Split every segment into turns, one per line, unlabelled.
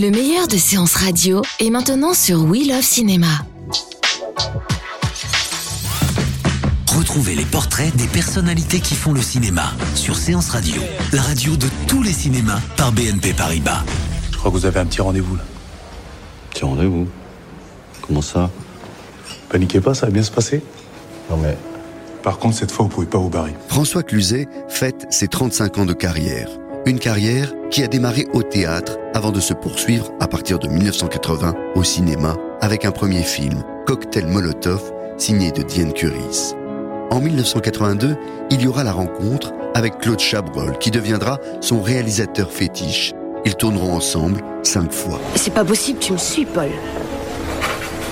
Le meilleur de séances radio est maintenant sur We Love Cinéma.
Retrouvez les portraits des personnalités qui font le cinéma sur Séance Radio, la radio de tous les cinémas par BNP Paribas.
Je crois que vous avez un petit rendez-vous là.
Petit rendez-vous Comment ça?
Paniquez pas, ça va bien se passer.
Non mais.
Par contre, cette fois, vous pouvez pas vous barrer.
François Cluzet fête ses 35 ans de carrière. Une carrière qui a démarré au théâtre avant de se poursuivre à partir de 1980 au cinéma avec un premier film, Cocktail Molotov, signé de Diane Curis. En 1982, il y aura la rencontre avec Claude Chabrol, qui deviendra son réalisateur fétiche. Ils tourneront ensemble cinq fois.
C'est pas possible, tu me suis, Paul.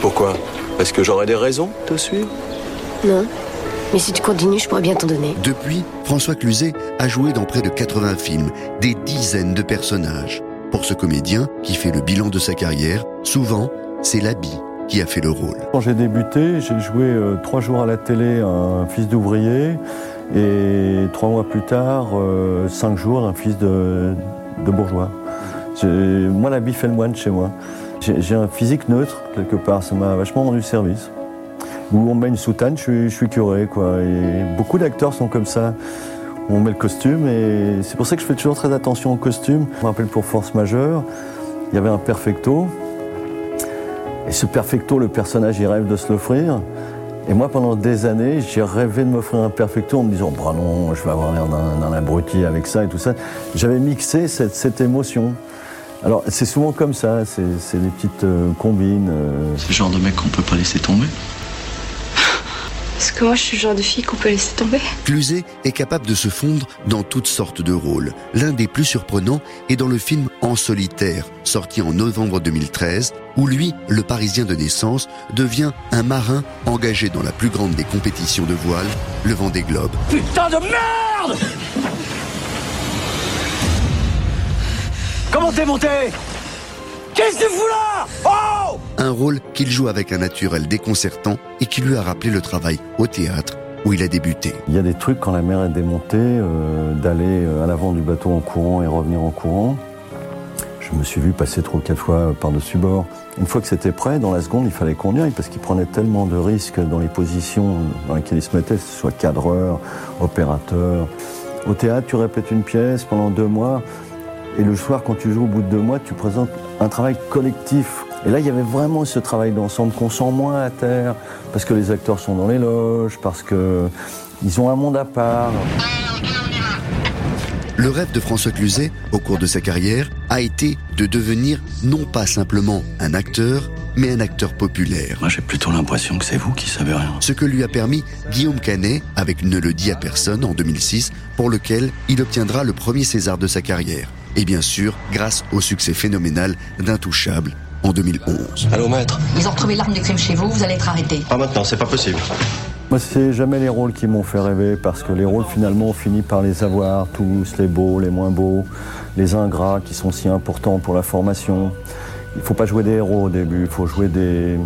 Pourquoi? Est-ce que j'aurais des raisons de te suivre?
Non. Mais si tu continues, je pourrais bien t'en donner.
Depuis, François Cluzet a joué dans près de 80 films, des dizaines de personnages. Pour ce comédien, qui fait le bilan de sa carrière, souvent, c'est l'habit qui a fait le rôle.
Quand j'ai débuté, j'ai joué euh, trois jours à la télé un fils d'ouvrier et trois mois plus tard, euh, cinq jours un fils de, de bourgeois. Moi, la vie fait le moine chez moi. J'ai un physique neutre, quelque part, ça m'a vachement rendu service. Où on met une soutane, je suis, curé, quoi. Et beaucoup d'acteurs sont comme ça. On met le costume et c'est pour ça que je fais toujours très attention au costume. Je me rappelle pour Force Majeure, il y avait un perfecto. Et ce perfecto, le personnage, il rêve de se l'offrir. Et moi, pendant des années, j'ai rêvé de m'offrir un perfecto en me disant, bah non, je vais avoir l'air d'un abruti avec ça et tout ça. J'avais mixé cette, cette émotion. Alors, c'est souvent comme ça, c'est des petites euh, combines. euh.
C'est le genre de mec qu'on peut pas laisser tomber.
Est-ce que moi je suis le genre de fille qu'on peut laisser tomber.
Cluzet est capable de se fondre dans toutes sortes de rôles. L'un des plus surprenants est dans le film En solitaire, sorti en novembre 2013, où lui, le Parisien de naissance, devient un marin engagé dans la plus grande des compétitions de voile, le Vendée Globe.
Putain de merde! Comment t'es monté? Qu'est-ce que tu fous là? Oh
Un rôle qu'il joue avec un naturel déconcertant et qui lui a rappelé le travail au théâtre où il a débuté.
Il y a des trucs quand la mer est démontée, euh, d'aller euh, à l'avant du bateau en courant et revenir en courant. Je me suis vu passer trois ou quatre fois par-dessus bord. Une fois que c'était prêt, dans la seconde, il fallait qu'on y parce qu'il prenait tellement de risques dans les positions dans lesquelles il se mettait, que ce soit cadreur, opérateur. Au théâtre, tu répètes une pièce pendant deux mois et le soir, quand tu joues au bout de deux mois, tu présentes un travail collectif. Et là, il y avait vraiment ce travail d'ensemble qu'on sent moins à terre, parce que les acteurs sont dans les loges, parce que ils ont un monde à part.
Le rêve de François Cluzet, au cours de sa carrière, a été de devenir non pas simplement un acteur, mais un acteur populaire.
Moi, j'ai plutôt l'impression que c'est vous qui savez rien.
Ce que lui a permis Guillaume Canet avec Ne le dit à personne en 2006, pour lequel il obtiendra le premier César de sa carrière. Et bien sûr, grâce au succès phénoménal d'Intouchable en 2011.
Allô, maître
Ils ont retrouvé l'arme de crime chez vous, vous allez être arrêté.
Pas maintenant, c'est pas possible.
Moi, c'est jamais les rôles qui m'ont fait rêver, parce que les rôles, finalement, on finit par les avoir, tous, les beaux, les moins beaux, les ingrats qui sont si importants pour la formation. Il faut pas jouer des héros au début, il faut jouer des,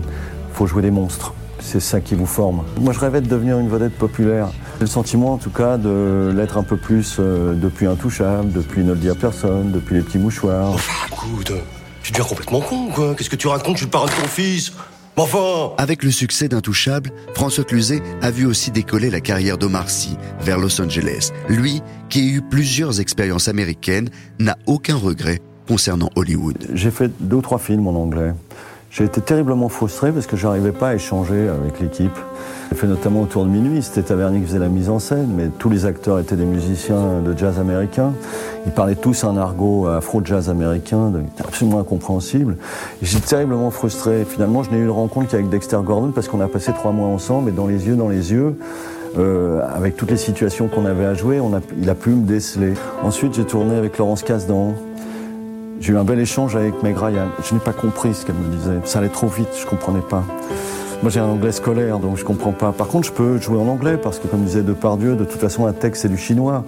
faut jouer des monstres. C'est ça qui vous forme. Moi, je rêvais de devenir une vedette populaire. J'ai le sentiment, en tout cas, de l'être un peu plus euh, depuis Intouchable, depuis Ne le dit à personne, depuis Les Petits Mouchoirs.
Écoute, tu deviens complètement con, quoi. Qu'est-ce que tu racontes? Je suis le parrain de ton fils. Mais enfin
Avec le succès d'Intouchable, François Cluzet a vu aussi décoller la carrière d'Omar Sy vers Los Angeles. Lui, qui a eu plusieurs expériences américaines, n'a aucun regret concernant Hollywood.
J'ai fait deux ou trois films en anglais. J'ai été terriblement frustré parce que j'arrivais pas à échanger avec l'équipe. J'ai fait notamment Autour de minuit, c'était Tavernier qui faisait la mise en scène, mais tous les acteurs étaient des musiciens de jazz américain. Ils parlaient tous un argot afro-jazz américain, absolument incompréhensible. J'étais terriblement frustré. Finalement, je n'ai eu de rencontre qu'avec Dexter Gordon parce qu'on a passé trois mois ensemble et dans les yeux, dans les yeux, euh, avec toutes les situations qu'on avait à jouer, il a pu me déceler. Ensuite, j'ai tourné avec Laurence Casdan. J'ai eu un bel échange avec Meg Ryan. Je n'ai pas compris ce qu'elle me disait. Ça allait trop vite, je comprenais pas. Moi, j'ai un anglais scolaire, donc je comprends pas. Par contre, je peux jouer en anglais parce que, comme disait Depardieu, de toute façon, un texte c'est du chinois.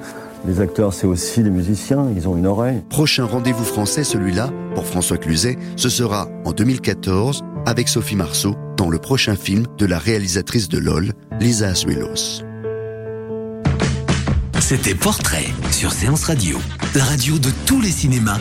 Les acteurs, c'est aussi des musiciens, ils ont une oreille.
Prochain rendez-vous français, celui-là, pour François Cluzet, ce sera en 2014 avec Sophie Marceau dans le prochain film de la réalisatrice de LOL, Lisa Azuelos.
C'était Portrait sur Séance Radio, la radio de tous les cinémas